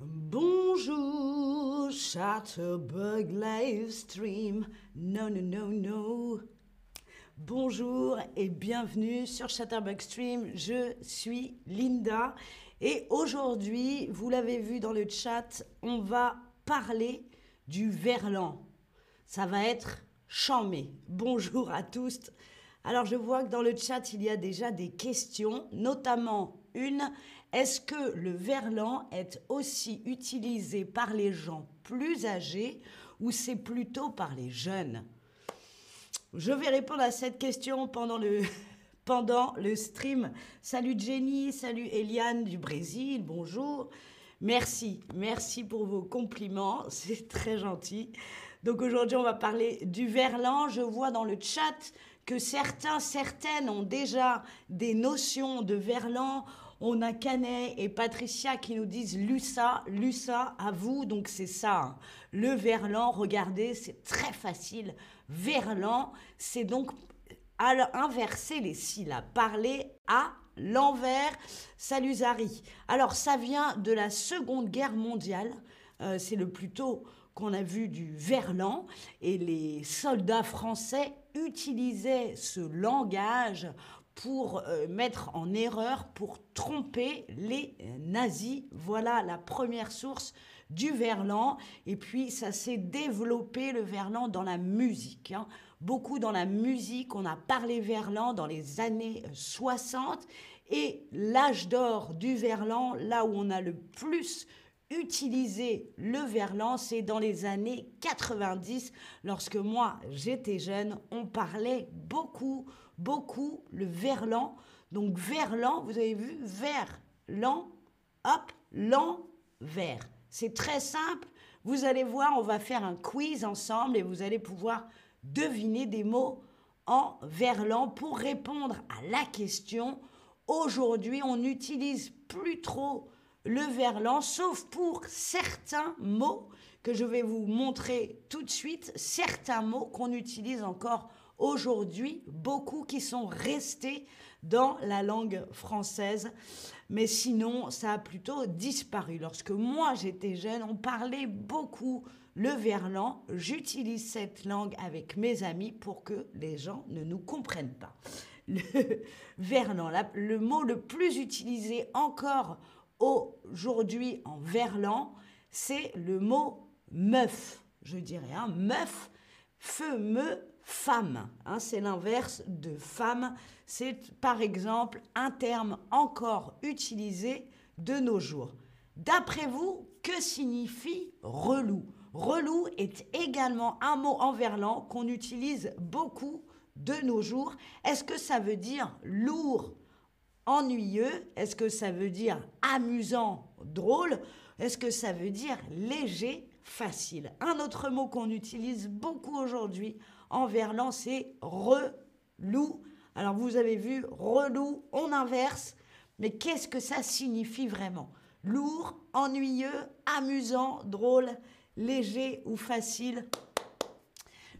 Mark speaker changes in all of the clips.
Speaker 1: Bonjour, Chatterbug Livestream. Non, non, non, non. Bonjour et bienvenue sur Chatterbug Stream. Je suis Linda et aujourd'hui, vous l'avez vu dans le chat, on va parler du verlan. Ça va être chamé. Bonjour à tous. Alors je vois que dans le chat, il y a déjà des questions, notamment est-ce que le verlan est aussi utilisé par les gens plus âgés ou c'est plutôt par les jeunes? Je vais répondre à cette question pendant le, pendant le stream. Salut Jenny, salut Eliane du Brésil, bonjour. Merci, merci pour vos compliments, c'est très gentil. Donc aujourd'hui, on va parler du verlan. Je vois dans le chat que certains, certaines ont déjà des notions de verlan. On a Canet et Patricia qui nous disent Lussa, Lussa, à vous. Donc c'est ça. Hein. Le verlan, regardez, c'est très facile. Verlan, c'est donc inverser les syllabes. Parler à l'envers. Salut Zari. Alors ça vient de la Seconde Guerre mondiale. Euh, c'est le plus tôt qu'on a vu du verlan et les soldats français utilisaient ce langage pour euh, mettre en erreur, pour tromper les nazis. Voilà la première source du verlan. Et puis ça s'est développé le verlan dans la musique. Hein. Beaucoup dans la musique, on a parlé verlan dans les années 60. Et l'âge d'or du verlan, là où on a le plus utilisé le verlan, c'est dans les années 90. Lorsque moi j'étais jeune, on parlait beaucoup beaucoup le verlan. Donc verlan, vous avez vu, verlan, hop, l'envers. C'est très simple. Vous allez voir, on va faire un quiz ensemble et vous allez pouvoir deviner des mots en verlan pour répondre à la question. Aujourd'hui, on n'utilise plus trop le verlan, sauf pour certains mots que je vais vous montrer tout de suite, certains mots qu'on utilise encore aujourd'hui, beaucoup qui sont restés dans la langue française. Mais sinon, ça a plutôt disparu. Lorsque moi j'étais jeune, on parlait beaucoup le verlan. J'utilise cette langue avec mes amis pour que les gens ne nous comprennent pas. Le verlan, le mot le plus utilisé encore aujourd'hui en verlan, c'est le mot meuf, je dirais. Hein, meuf, feu, me, femme. Hein, c'est l'inverse de femme. C'est par exemple un terme encore utilisé de nos jours. D'après vous, que signifie relou? Relou est également un mot en verlan qu'on utilise beaucoup de nos jours. Est-ce que ça veut dire lourd, ennuyeux? Est-ce que ça veut dire amusant, drôle? Est-ce que ça veut dire léger, facile Un autre mot qu'on utilise beaucoup aujourd'hui en verlan, c'est relou. Alors vous avez vu, relou, on inverse, mais qu'est-ce que ça signifie vraiment? Lourd, ennuyeux, amusant, drôle, léger ou facile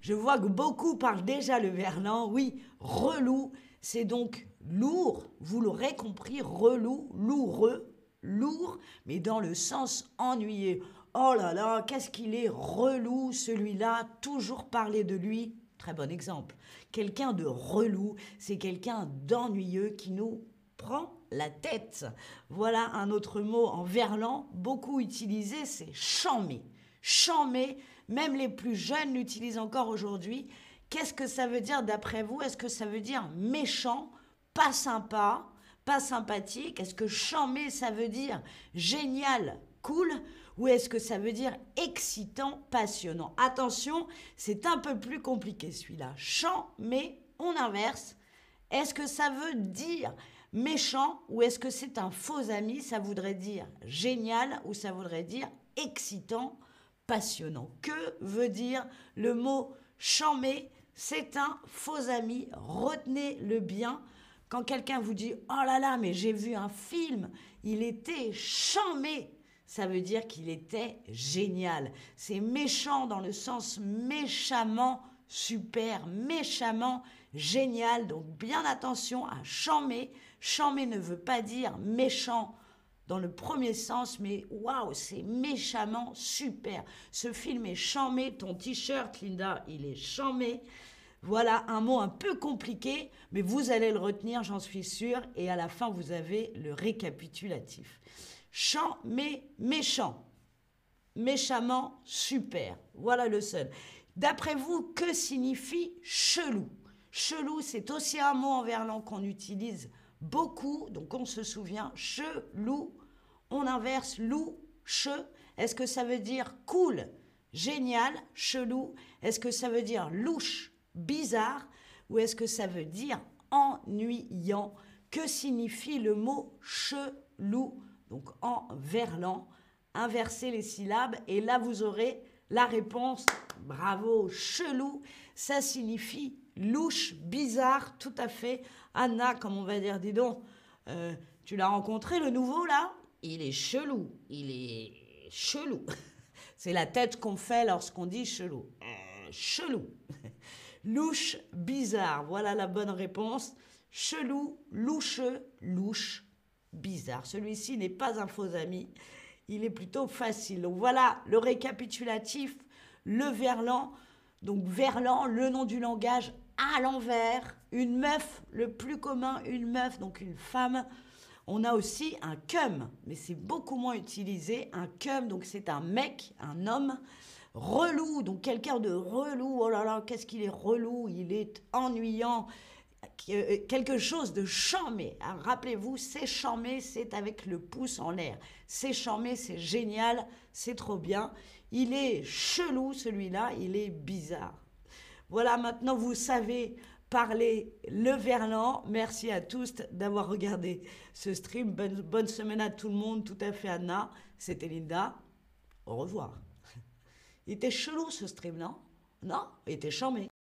Speaker 1: Je vois que beaucoup parlent déjà le verlan. Oui, relou, c'est donc lourd, vous l'aurez compris, relou, loureux, lourd, mais dans le sens ennuyeux. Oh là là, qu'est-ce qu'il est relou celui-là, toujours parler de lui. Très bon exemple. Quelqu'un de relou, c'est quelqu'un d'ennuyeux qui nous prend la tête. Voilà un autre mot en verlan, beaucoup utilisé, c'est chamé. Chamé, même les plus jeunes l'utilisent encore aujourd'hui. Qu'est-ce que ça veut dire d'après vous? Est-ce que ça veut dire méchant, pas sympa, pas sympathique Est-ce que chamé, ça veut dire génial, cool ou est-ce que ça veut dire excitant, passionnant? Attention, c'est un peu plus compliqué celui-là. Mais on inverse. Est-ce que ça veut dire méchant ou est-ce que c'est un faux ami Ça voudrait dire génial ou ça voudrait dire excitant, passionnant? Que veut dire le mot chamé C'est un faux ami. Retenez-le bien. Quand quelqu'un vous dit Oh là là, mais j'ai vu un film, il était chamé ça veut dire qu'il était génial. C'est méchant dans le sens méchamment super, méchamment génial. Donc bien attention à chammer. Chammer ne veut pas dire méchant dans le premier sens, mais waouh, c'est méchamment super. Ce film est chamé, ton t-shirt, Linda, il est chamé. Voilà un mot un peu compliqué, mais vous allez le retenir, j'en suis sûre. Et à la fin, vous avez le récapitulatif. Chant, mais méchant. Méchamment, super. Voilà le seul. D'après vous, que signifie chelou? Chelou, c'est aussi un mot en verlan qu'on utilise beaucoup. Donc on se souvient, chelou. On inverse loup, che. Est-ce que ça veut dire cool, génial, chelou? Est-ce que ça veut dire louche, bizarre Ou est-ce que ça veut dire ennuyant? Que signifie le mot chelou? Donc en verlan, inversez les syllabes et là vous aurez la réponse. Bravo, chelou, ça signifie louche, bizarre, tout à fait. Anna, comme on va dire, dis donc, euh, tu l'as rencontré le nouveau là? Il est chelou, il est chelou. C'est la tête qu'on fait lorsqu'on dit chelou. Euh, chelou. Louche, bizarre, voilà la bonne réponse. Chelou, loucheux, louche, bizarre. Celui-ci n'est pas un faux ami, il est plutôt facile. Donc voilà le récapitulatif, le verlan. Donc verlan, le nom du langage à l'envers. Une meuf, le plus commun, une meuf, donc une femme. On a aussi un cum, mais c'est beaucoup moins utilisé. Un cum, donc c'est un mec, un homme. Relou, donc quelqu'un de relou. Oh là là, qu'est-ce qu'il est relou, il est ennuyant. Euh, quelque chose de chamé. Hein, rappelez-vous, c'est chamé, c'est avec le pouce en l'air. C'est chamé, c'est génial, c'est trop bien. Il est chelou celui-là, il est bizarre. Voilà, maintenant vous savez parler le verlan. Merci à tous d'avoir regardé ce stream. Bonne, bonne semaine à tout le monde, tout à fait Anna. C'était Linda. Au revoir. Il était chelou ce stream, non Non, il était charmé.